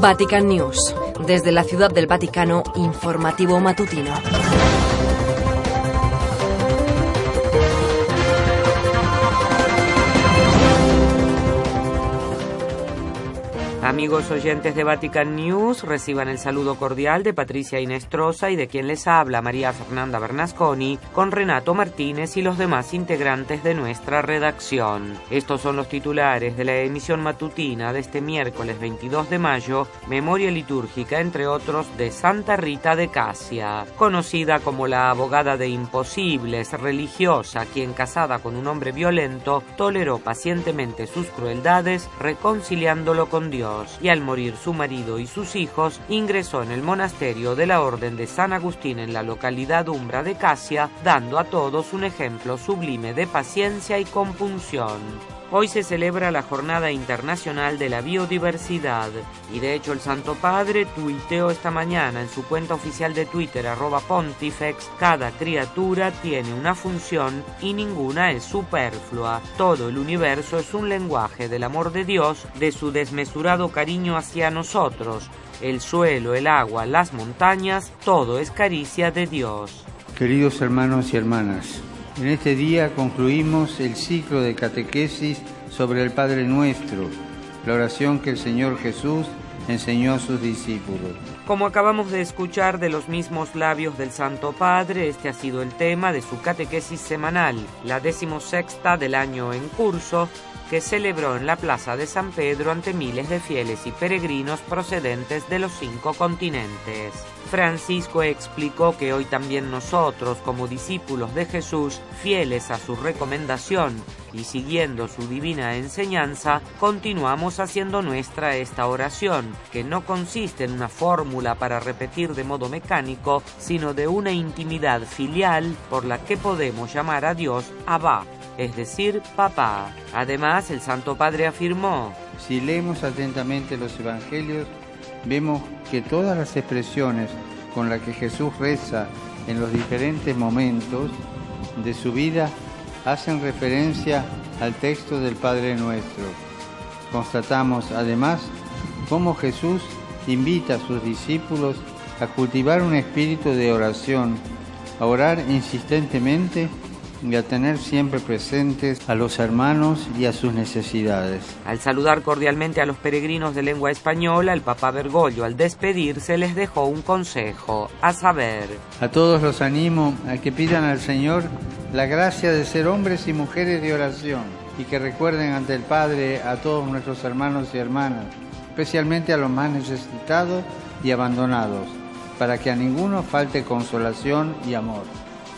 Vatican News. Desde la Ciudad del Vaticano, informativo matutino. Amigos oyentes de Vatican News, reciban el saludo cordial de Patricia Inestrosa y de quien les habla María Fernanda Bernasconi, con Renato Martínez y los demás integrantes de nuestra redacción. Estos son los titulares de la emisión matutina de este miércoles 22 de mayo, memoria litúrgica entre otros de Santa Rita de Casia, conocida como la abogada de imposibles, religiosa, quien casada con un hombre violento, toleró pacientemente sus crueldades, reconciliándolo con Dios y al morir su marido y sus hijos, ingresó en el monasterio de la Orden de San Agustín en la localidad umbra de Casia, dando a todos un ejemplo sublime de paciencia y compunción. Hoy se celebra la Jornada Internacional de la Biodiversidad y de hecho el Santo Padre tuiteó esta mañana en su cuenta oficial de Twitter arroba pontifex cada criatura tiene una función y ninguna es superflua. Todo el universo es un lenguaje del amor de Dios, de su desmesurado cariño hacia nosotros. El suelo, el agua, las montañas, todo es caricia de Dios. Queridos hermanos y hermanas, en este día concluimos el ciclo de catequesis sobre el Padre Nuestro, la oración que el Señor Jesús enseñó a sus discípulos. Como acabamos de escuchar de los mismos labios del Santo Padre, este ha sido el tema de su catequesis semanal, la decimosexta del año en curso, que celebró en la Plaza de San Pedro ante miles de fieles y peregrinos procedentes de los cinco continentes. Francisco explicó que hoy también nosotros, como discípulos de Jesús, fieles a su recomendación y siguiendo su divina enseñanza, continuamos haciendo nuestra esta oración, que no consiste en una fórmula para repetir de modo mecánico, sino de una intimidad filial por la que podemos llamar a Dios Abba, es decir, papá. Además, el Santo Padre afirmó, Si leemos atentamente los Evangelios, vemos que todas las expresiones con las que Jesús reza en los diferentes momentos de su vida hacen referencia al texto del Padre Nuestro. Constatamos además cómo Jesús invita a sus discípulos a cultivar un espíritu de oración, a orar insistentemente y a tener siempre presentes a los hermanos y a sus necesidades. Al saludar cordialmente a los peregrinos de lengua española, el Papa Bergoglio al despedirse les dejó un consejo, a saber. A todos los animo a que pidan al Señor la gracia de ser hombres y mujeres de oración y que recuerden ante el Padre a todos nuestros hermanos y hermanas, especialmente a los más necesitados y abandonados, para que a ninguno falte consolación y amor.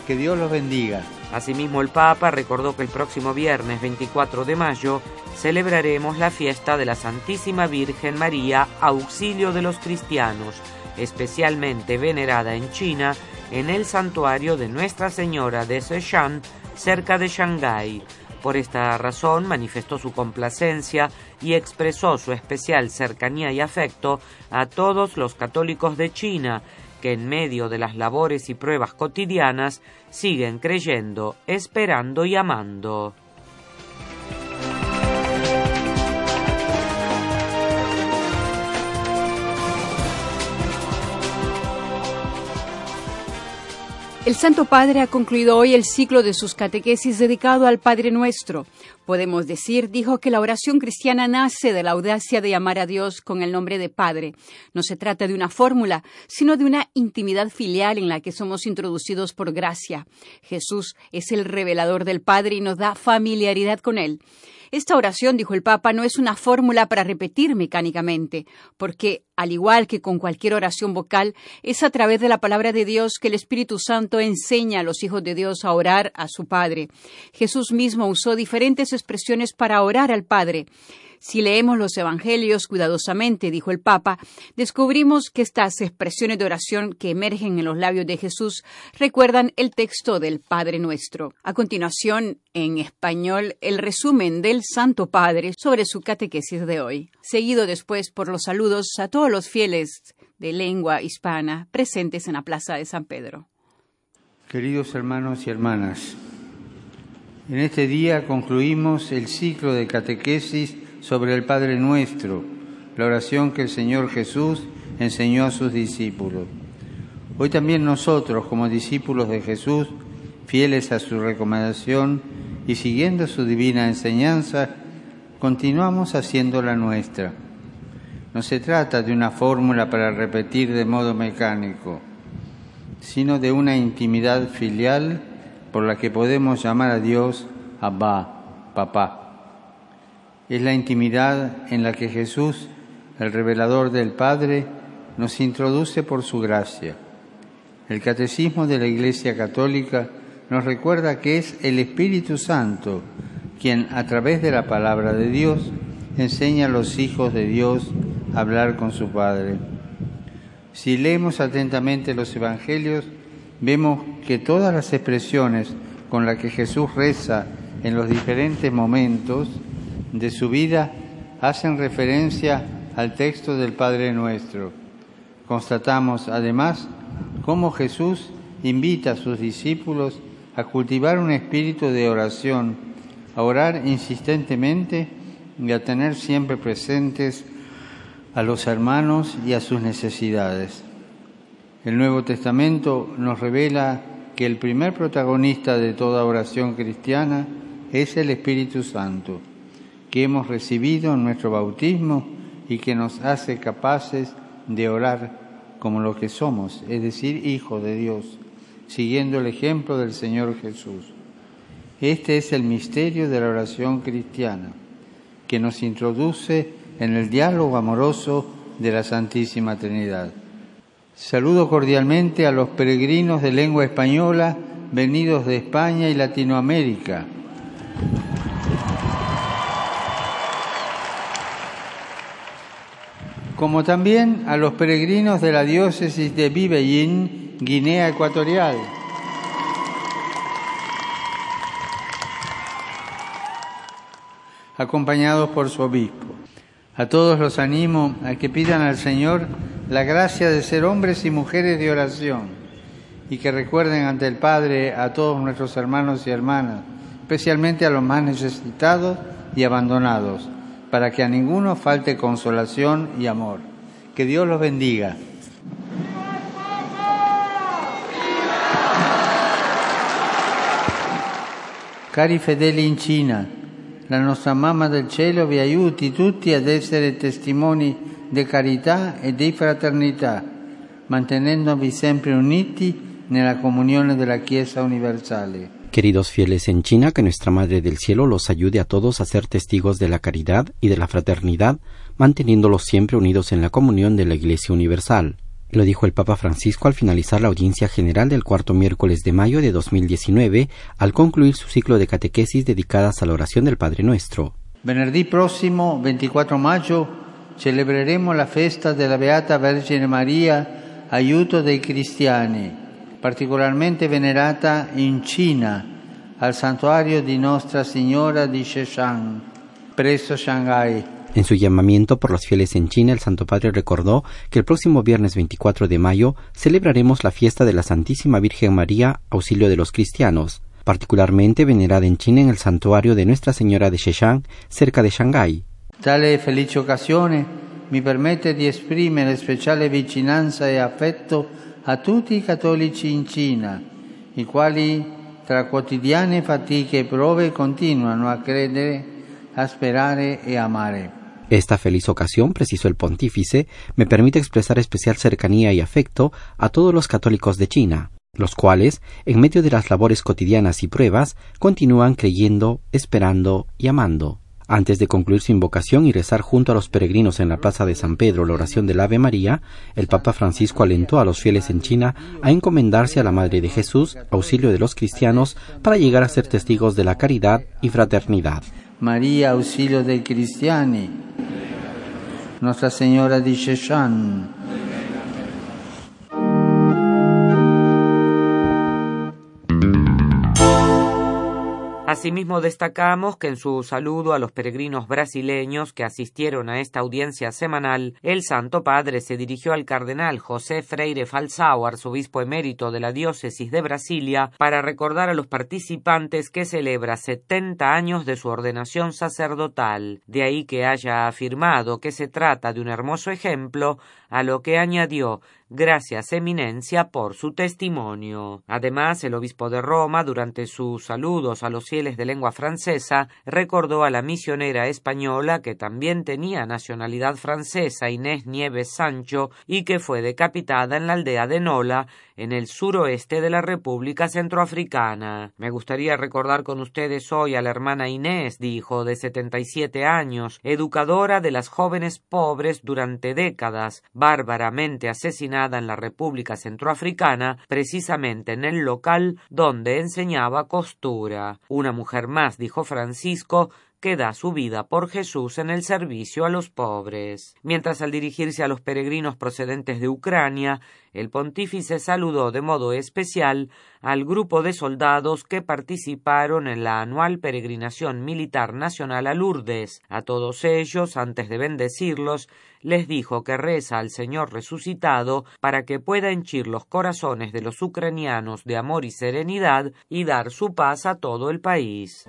Que Dios los bendiga. Asimismo, el Papa recordó que el próximo viernes 24 de mayo celebraremos la fiesta de la Santísima Virgen María, auxilio de los cristianos, especialmente venerada en China en el santuario de Nuestra Señora de Seshan, cerca de Shanghái. Por esta razón manifestó su complacencia y expresó su especial cercanía y afecto a todos los católicos de China, que en medio de las labores y pruebas cotidianas siguen creyendo, esperando y amando. El Santo Padre ha concluido hoy el ciclo de sus catequesis dedicado al Padre Nuestro. Podemos decir, dijo, que la oración cristiana nace de la audacia de llamar a Dios con el nombre de Padre. No se trata de una fórmula, sino de una intimidad filial en la que somos introducidos por gracia. Jesús es el revelador del Padre y nos da familiaridad con Él. Esta oración, dijo el Papa, no es una fórmula para repetir mecánicamente, porque, al igual que con cualquier oración vocal, es a través de la palabra de Dios que el Espíritu Santo enseña a los hijos de Dios a orar a su Padre. Jesús mismo usó diferentes expresiones para orar al Padre. Si leemos los Evangelios cuidadosamente, dijo el Papa, descubrimos que estas expresiones de oración que emergen en los labios de Jesús recuerdan el texto del Padre Nuestro. A continuación, en español, el resumen del Santo Padre sobre su catequesis de hoy, seguido después por los saludos a todos los fieles de lengua hispana presentes en la Plaza de San Pedro. Queridos hermanos y hermanas, en este día concluimos el ciclo de catequesis sobre el Padre Nuestro, la oración que el Señor Jesús enseñó a sus discípulos. Hoy también nosotros, como discípulos de Jesús, fieles a su recomendación y siguiendo su divina enseñanza, continuamos haciendo la nuestra. No se trata de una fórmula para repetir de modo mecánico, sino de una intimidad filial por la que podemos llamar a Dios Abba, papá. Es la intimidad en la que Jesús, el revelador del Padre, nos introduce por su gracia. El Catecismo de la Iglesia Católica nos recuerda que es el Espíritu Santo quien a través de la palabra de Dios enseña a los hijos de Dios a hablar con su Padre. Si leemos atentamente los Evangelios, vemos que todas las expresiones con las que Jesús reza en los diferentes momentos de su vida hacen referencia al texto del Padre Nuestro. Constatamos además cómo Jesús invita a sus discípulos a cultivar un espíritu de oración a orar insistentemente y a tener siempre presentes a los hermanos y a sus necesidades. El Nuevo Testamento nos revela que el primer protagonista de toda oración cristiana es el Espíritu Santo, que hemos recibido en nuestro bautismo y que nos hace capaces de orar como lo que somos, es decir, hijos de Dios, siguiendo el ejemplo del Señor Jesús. Este es el misterio de la oración cristiana, que nos introduce en el diálogo amoroso de la Santísima Trinidad. Saludo cordialmente a los peregrinos de lengua española venidos de España y Latinoamérica. Como también a los peregrinos de la diócesis de Bibeín, Guinea Ecuatorial. acompañados por su obispo. A todos los animo a que pidan al Señor la gracia de ser hombres y mujeres de oración y que recuerden ante el Padre a todos nuestros hermanos y hermanas, especialmente a los más necesitados y abandonados, para que a ninguno falte consolación y amor. Que Dios los bendiga. Cari fedeli in China, la nostra mamma del cielo vi aiuti tutti ad essere testimoni di carità e di fraternità, mantenendovi sempre uniti nella comunione della Chiesa universale. Queridos fieles en China, que nuestra Madre del Cielo los ayude a todos a ser testigos de la caridad y de la fraternidad, manteniéndolos siempre unidos en la comunión de la Iglesia Universal. Lo dijo el Papa Francisco al finalizar la audiencia general del cuarto miércoles de mayo de 2019, al concluir su ciclo de catequesis dedicadas a la oración del Padre Nuestro. Venerdì próximo, 24 mayo, celebreremo la festa della Beata Vergine Maria, aiuto dei cristiani, particolarmente venerata in Cina, al santuario di Nostra Signora di Sheshan, presso Shanghai. En su llamamiento por los fieles en China, el Santo Padre recordó que el próximo viernes 24 de mayo celebraremos la fiesta de la Santísima Virgen María, auxilio de los cristianos, particularmente venerada en China en el santuario de Nuestra Señora de Sheshan, cerca de Shanghái. Tale felice occasione mi permette di esprimere speciale vicinanza e affetto a tutti i cattolici in Cina, i quali tra quotidiane fatiche e prove continuano a credere, a sperare e amare. Esta feliz ocasión, precisó el pontífice, me permite expresar especial cercanía y afecto a todos los católicos de China, los cuales, en medio de las labores cotidianas y pruebas, continúan creyendo, esperando y amando. Antes de concluir su invocación y rezar junto a los peregrinos en la plaza de San Pedro la oración del Ave María, el Papa Francisco alentó a los fieles en China a encomendarse a la Madre de Jesús, auxilio de los cristianos, para llegar a ser testigos de la caridad y fraternidad. María, auxilio dei cristiani, Nuestra Señora di Sheshan. Asimismo, destacamos que en su saludo a los peregrinos brasileños que asistieron a esta audiencia semanal, el Santo Padre se dirigió al cardenal José Freire Falsao, arzobispo emérito de la diócesis de Brasilia, para recordar a los participantes que celebra 70 años de su ordenación sacerdotal. De ahí que haya afirmado que se trata de un hermoso ejemplo, a lo que añadió Gracias, Eminencia, por su testimonio. Además, el obispo de Roma, durante sus saludos a los fieles de lengua francesa, recordó a la misionera española que también tenía nacionalidad francesa, Inés Nieves Sancho, y que fue decapitada en la aldea de Nola, en el suroeste de la República Centroafricana. Me gustaría recordar con ustedes hoy a la hermana Inés, dijo, de setenta y siete años, educadora de las jóvenes pobres durante décadas, bárbaramente asesinada en la República Centroafricana, precisamente en el local donde enseñaba costura. Una mujer más, dijo Francisco, que da su vida por Jesús en el servicio a los pobres. Mientras al dirigirse a los peregrinos procedentes de Ucrania, el pontífice saludó de modo especial al grupo de soldados que participaron en la anual peregrinación militar nacional a Lourdes. A todos ellos, antes de bendecirlos, les dijo que reza al Señor resucitado para que pueda henchir los corazones de los ucranianos de amor y serenidad y dar su paz a todo el país.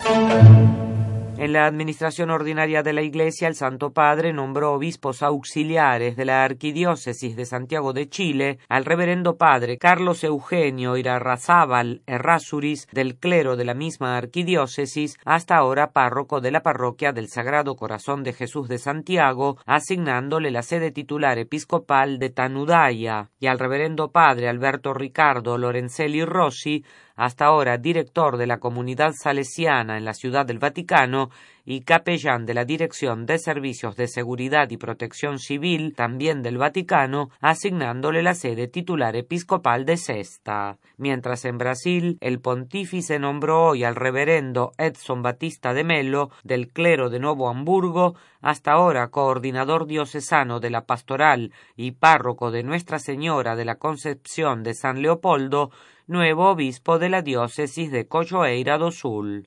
En la administración ordinaria de la Iglesia, el Santo Padre nombró obispos auxiliares de la Arquidiócesis de Santiago de Chile al reverendo padre Carlos Eugenio Irarrazábal Errázuriz del clero de la misma arquidiócesis, hasta ahora párroco de la parroquia del Sagrado Corazón de Jesús de Santiago, asignándole la sede titular episcopal de Tanudaya, y al reverendo padre Alberto Ricardo Lorenzelli Rossi, hasta ahora director de la comunidad salesiana en la Ciudad del Vaticano y capellán de la Dirección de Servicios de Seguridad y Protección Civil, también del Vaticano, asignándole la sede titular episcopal de Cesta. Mientras en Brasil, el pontífice nombró hoy al reverendo Edson Batista de Melo, del clero de Nuevo Hamburgo, hasta ahora coordinador diocesano de la pastoral y párroco de Nuestra Señora de la Concepción de San Leopoldo, nuevo obispo de la diócesis de Coyoeira do Sul.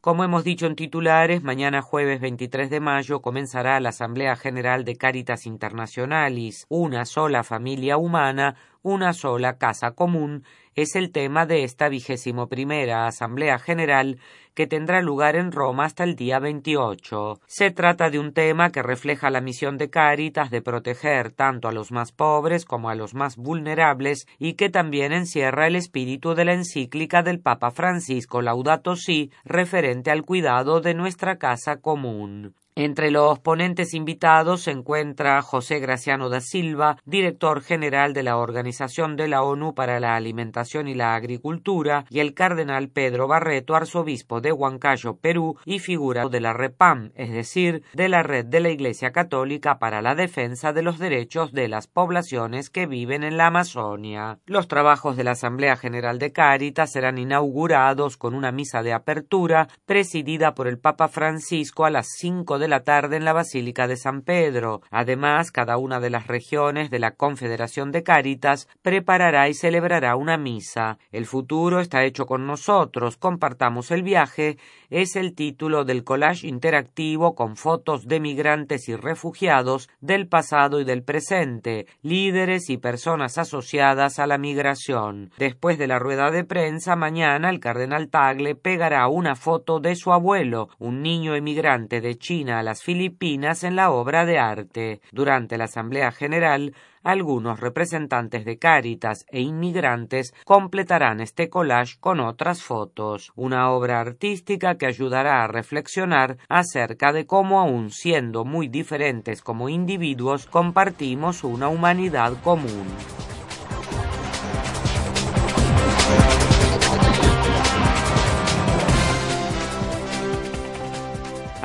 Como hemos dicho en titulares, mañana jueves 23 de mayo comenzará la Asamblea General de Caritas Internacionalis, una sola familia humana, una sola casa común, es el tema de esta vigésimo primera Asamblea General que tendrá lugar en Roma hasta el día 28. Se trata de un tema que refleja la misión de Caritas de proteger tanto a los más pobres como a los más vulnerables y que también encierra el espíritu de la encíclica del Papa Francisco Laudato Si referente al cuidado de nuestra casa común. Entre los ponentes invitados se encuentra José Graciano da Silva, director general de la Organización de la ONU para la Alimentación y la Agricultura, y el cardenal Pedro Barreto, arzobispo de Huancayo, Perú, y figura de la REPAM, es decir, de la Red de la Iglesia Católica para la Defensa de los Derechos de las Poblaciones que viven en la Amazonia. Los trabajos de la Asamblea General de Cáritas serán inaugurados con una misa de apertura presidida por el Papa Francisco a las cinco de la tarde en la Basílica de San Pedro. Además, cada una de las regiones de la Confederación de Cáritas preparará y celebrará una misa. El futuro está hecho con nosotros, compartamos el viaje, es el título del collage interactivo con fotos de migrantes y refugiados del pasado y del presente, líderes y personas asociadas a la migración. Después de la rueda de prensa, mañana el cardenal Tagle pegará una foto de su abuelo, un niño emigrante de China a las Filipinas en la obra de arte. Durante la Asamblea General, algunos representantes de Cáritas e inmigrantes completarán este collage con otras fotos, una obra artística que ayudará a reflexionar acerca de cómo aun siendo muy diferentes como individuos compartimos una humanidad común.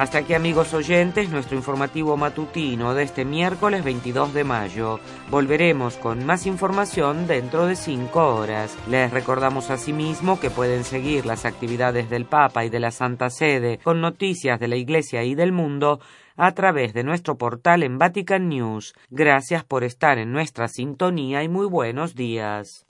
Hasta aquí amigos oyentes, nuestro informativo matutino de este miércoles 22 de mayo. Volveremos con más información dentro de cinco horas. Les recordamos asimismo que pueden seguir las actividades del Papa y de la Santa Sede con noticias de la Iglesia y del mundo a través de nuestro portal en Vatican News. Gracias por estar en nuestra sintonía y muy buenos días.